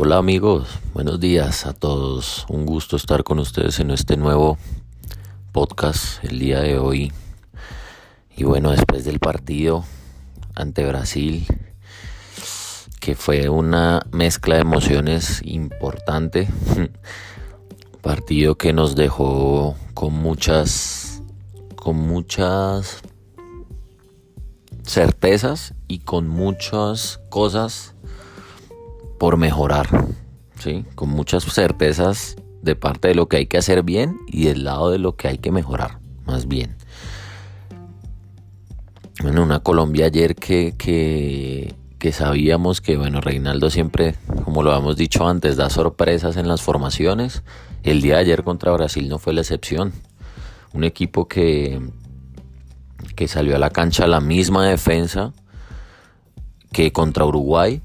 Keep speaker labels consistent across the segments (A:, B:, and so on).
A: Hola amigos, buenos días a todos. Un gusto estar con ustedes en este nuevo podcast el día de hoy. Y bueno, después del partido ante Brasil, que fue una mezcla de emociones importante, partido que nos dejó con muchas con muchas certezas y con muchas cosas por mejorar, ¿sí? con muchas certezas de parte de lo que hay que hacer bien y del lado de lo que hay que mejorar, más bien. Bueno, una Colombia ayer que, que, que sabíamos que, bueno, Reinaldo siempre, como lo habíamos dicho antes, da sorpresas en las formaciones. El día de ayer contra Brasil no fue la excepción. Un equipo que, que salió a la cancha la misma defensa que contra Uruguay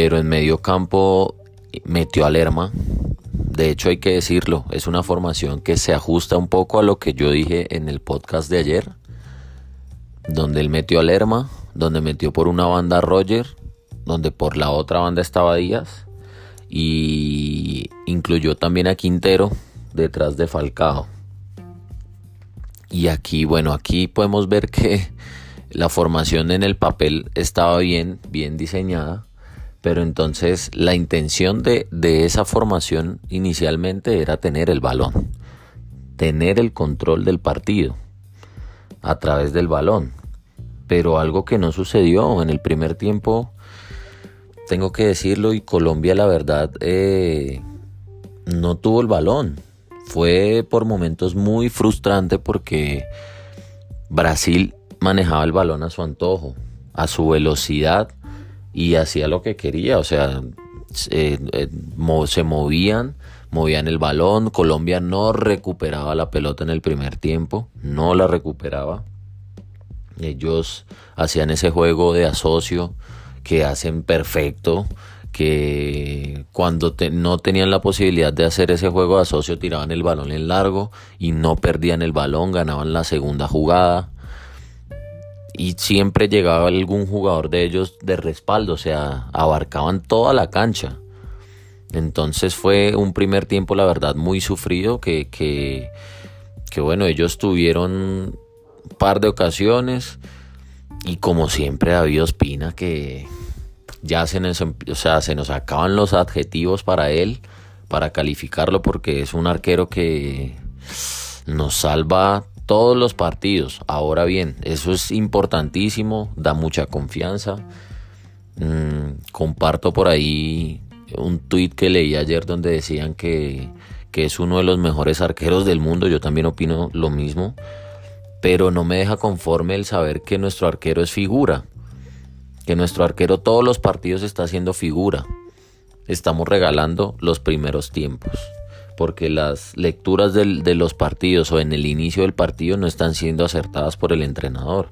A: pero en medio campo metió a Lerma. De hecho, hay que decirlo, es una formación que se ajusta un poco a lo que yo dije en el podcast de ayer, donde él metió a Lerma, donde metió por una banda a Roger, donde por la otra banda estaba Díaz, y incluyó también a Quintero detrás de Falcao. Y aquí, bueno, aquí podemos ver que la formación en el papel estaba bien, bien diseñada pero entonces la intención de, esa formación inicialmente era tener el balón, tener el control del partido a través del balón. Pero algo que no sucedió en el primer tiempo, tengo que decirlo, y Colombia la verdad eh, no tuvo el balón. Fue por momentos muy frustrante porque Brasil manejaba el balón a su antojo, a su velocidad y hacía lo que quería, o sea, eh, se movían, movían el balón, Colombia no recuperaba la pelota en el primer tiempo, no la recuperaba. Ellos hacían ese juego de asocio que hacen perfecto, que cuando no tenían la posibilidad de hacer ese juego de asocio tiraban el balón en largo y no perdían el balón, ganaban la segunda jugada y siempre llegaba algún jugador de ellos de respaldo, o sea, abarcaban toda la cancha. Entonces fue un primer tiempo, la verdad, muy sufrido, que, que, bueno, ellos tuvieron un par de ocasiones y como siempre David Ospina que ya se nos, o sea, se nos acaban los adjetivos para él, para calificarlo, porque es un arquero que nos salva todos los partidos. Ahora bien, eso es importantísimo, da mucha confianza. Mm, comparto por ahí un tweet que leí ayer donde decían que, que es uno de los mejores arqueros del mundo. Yo también opino lo mismo. Pero no me deja conforme el saber que nuestro arquero es figura. Que nuestro arquero todos los partidos está haciendo figura. Estamos regalando los primeros tiempos porque las lecturas de los partidos o en el inicio del partido no están siendo acertadas por el entrenador.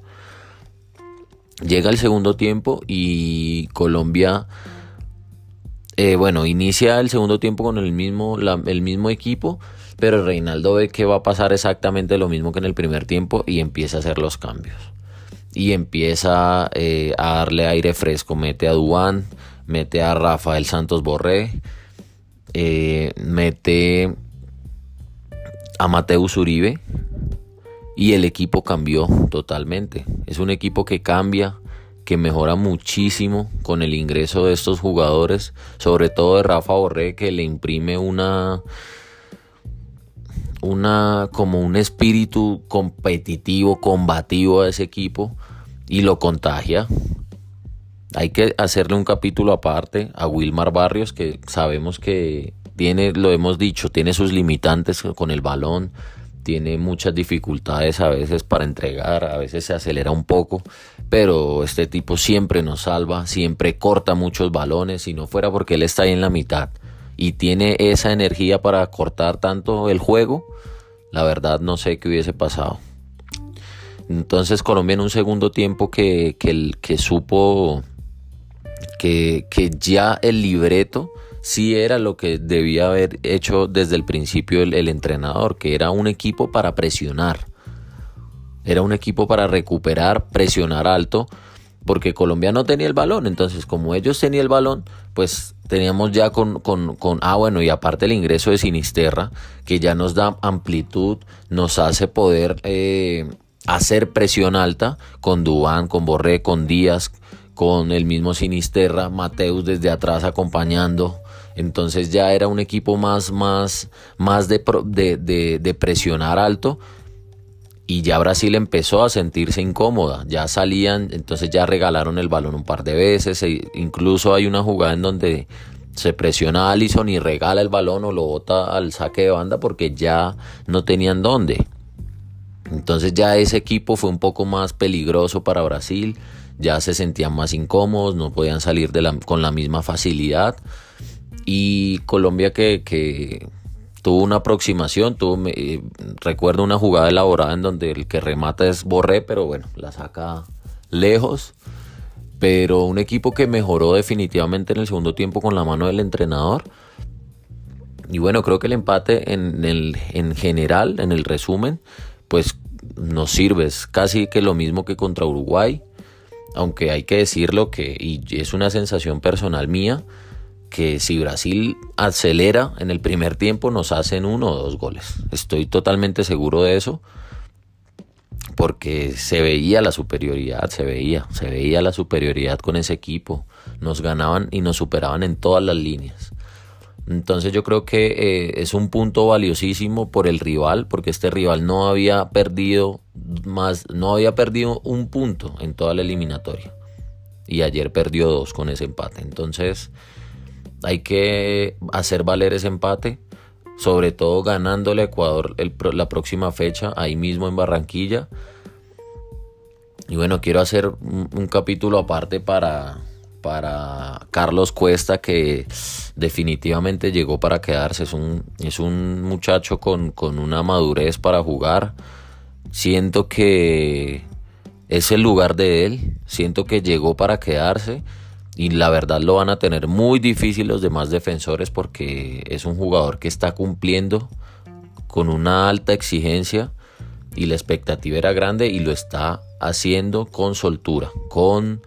A: Llega el segundo tiempo y Colombia, eh, bueno, inicia el segundo tiempo con el mismo, el mismo equipo, pero Reinaldo ve que va a pasar exactamente lo mismo que en el primer tiempo y empieza a hacer los cambios. Y empieza eh, a darle aire fresco, mete a Duan, mete a Rafael Santos Borré, eh, mete a Mateus Uribe y el equipo cambió totalmente. Es un equipo que cambia, que mejora muchísimo con el ingreso de estos jugadores, sobre todo de Rafa Borré que le imprime una una como un espíritu competitivo, combativo a ese equipo y lo contagia. Hay que hacerle un capítulo aparte a Wilmar Barrios, que sabemos que tiene, lo hemos dicho, tiene sus limitantes con el balón, tiene muchas dificultades a veces para entregar, a veces se acelera un poco, pero este tipo siempre nos salva, siempre corta muchos balones, si no fuera porque él está ahí en la mitad y tiene esa energía para cortar tanto el juego, la verdad no sé qué hubiese pasado. Entonces Colombia en un segundo tiempo que, que, que supo que, ya el libreto sí era lo que debía haber hecho desde el principio el, entrenador, que era un equipo para presionar. Era un equipo para recuperar, presionar alto porque Colombia no tenía el balón. Entonces, como ellos tenían el balón, pues teníamos ya con, con, con, ah, bueno, y aparte el ingreso de Sinisterra, que ya nos da amplitud, nos hace poder eh, hacer presión alta con Dubán, con Borré, con Díaz, con el mismo Sinisterra, Mateus desde atrás acompañando. Entonces ya era un equipo más, más, más de, de, presionar alto y ya Brasil empezó a sentirse incómoda, ya salían, entonces ya regalaron el balón un par de veces, e incluso hay una jugada en donde se presiona a Allison y regala el balón o lo bota al saque de banda porque ya no tenían dónde. Entonces ya ese equipo fue un poco más peligroso para Brasil, ya se sentían más incómodos, no podían salir con la misma facilidad. Y Colombia que, tuvo una aproximación, tuvo, eh, recuerdo una jugada elaborada en donde el que remata es Borré, pero bueno, la saca lejos. Pero un equipo que mejoró definitivamente en el segundo tiempo con la mano del entrenador. Y bueno, creo que el empate en, en general, en el resumen, pues nos sirve. Es casi que lo mismo que contra Uruguay. Aunque hay que decirlo que, y es una sensación personal mía, que si Brasil acelera en el primer tiempo nos hacen uno o dos goles. Estoy totalmente seguro de eso porque se veía la superioridad, se veía, se veía la superioridad con ese equipo. Nos ganaban y nos superaban en todas las líneas. Entonces yo creo que eh, es un punto valiosísimo por el rival, porque este rival no había perdido no había perdido un punto en toda la eliminatoria. Y ayer perdió dos con ese empate. Entonces, hay que hacer valer ese empate, sobre todo ganándole a Ecuador la próxima fecha, ahí mismo en Barranquilla. Y bueno, quiero hacer un, capítulo aparte para, para Carlos Cuesta, que definitivamente llegó para quedarse. Es un, es un muchacho con, con una madurez para jugar. Siento que es el lugar de él. Siento que llegó para quedarse y la verdad lo van a tener muy difícil los demás defensores porque es un jugador que está cumpliendo con una alta exigencia y la expectativa era grande y lo está haciendo con soltura, con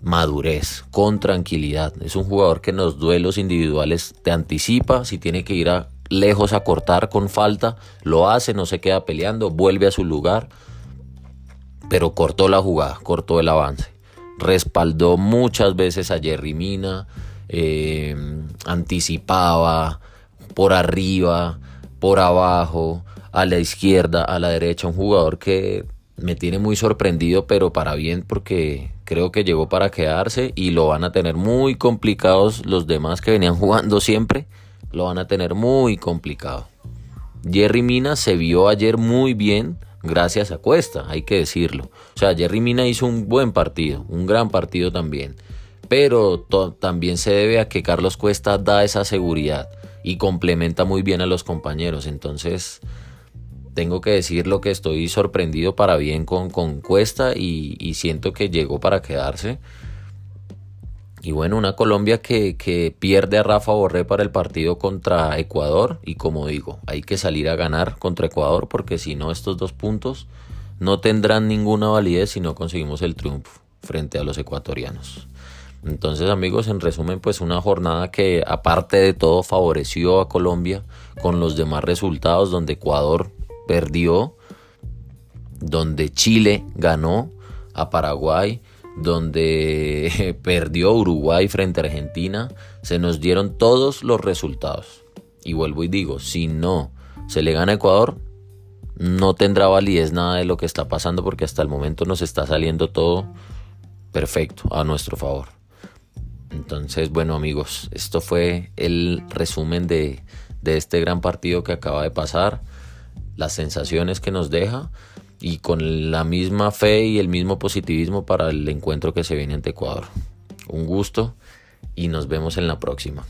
A: madurez, con tranquilidad. Es un jugador que en los duelos individuales te anticipa, si tiene que ir a lejos a cortar con falta, lo hace, no se queda peleando, vuelve a su lugar, pero cortó la jugada, cortó el avance. Respaldó muchas veces a Jerry Mina, eh, anticipaba por arriba, por abajo, a la izquierda, a la derecha, un jugador que me tiene muy sorprendido, pero para bien porque creo que llegó para quedarse y lo van a tener muy complicados los demás que venían jugando siempre, lo van a tener muy complicado. Jerry Mina se vio ayer muy bien, gracias a Cuesta, hay que decirlo. O sea, Jerry Mina hizo un buen partido, un gran partido también. Pero también se debe a que Carlos Cuesta da esa seguridad y complementa muy bien a los compañeros. Entonces, tengo que decir lo que estoy sorprendido para bien con, con Cuesta y siento que llegó para quedarse. Y bueno, una Colombia que, pierde a Rafa Borré para el partido contra Ecuador. Y como digo, hay que salir a ganar contra Ecuador porque si no, estos dos puntos no tendrán ninguna validez si no conseguimos el triunfo frente a los ecuatorianos. Entonces amigos, en resumen, pues una jornada que aparte de todo favoreció a Colombia con los demás resultados donde Ecuador perdió, donde Chile ganó a Paraguay, donde perdió Uruguay frente a Argentina, se nos dieron todos los resultados. Y vuelvo y digo, si no se le gana a Ecuador, no tendrá validez nada de lo que está pasando porque hasta el momento nos está saliendo todo perfecto a nuestro favor. Entonces, bueno amigos, esto fue el resumen de, de este gran partido que acaba de pasar, las sensaciones que nos deja y con la misma fe y el mismo positivismo para el encuentro que se viene ante Ecuador. Un gusto y nos vemos en la próxima.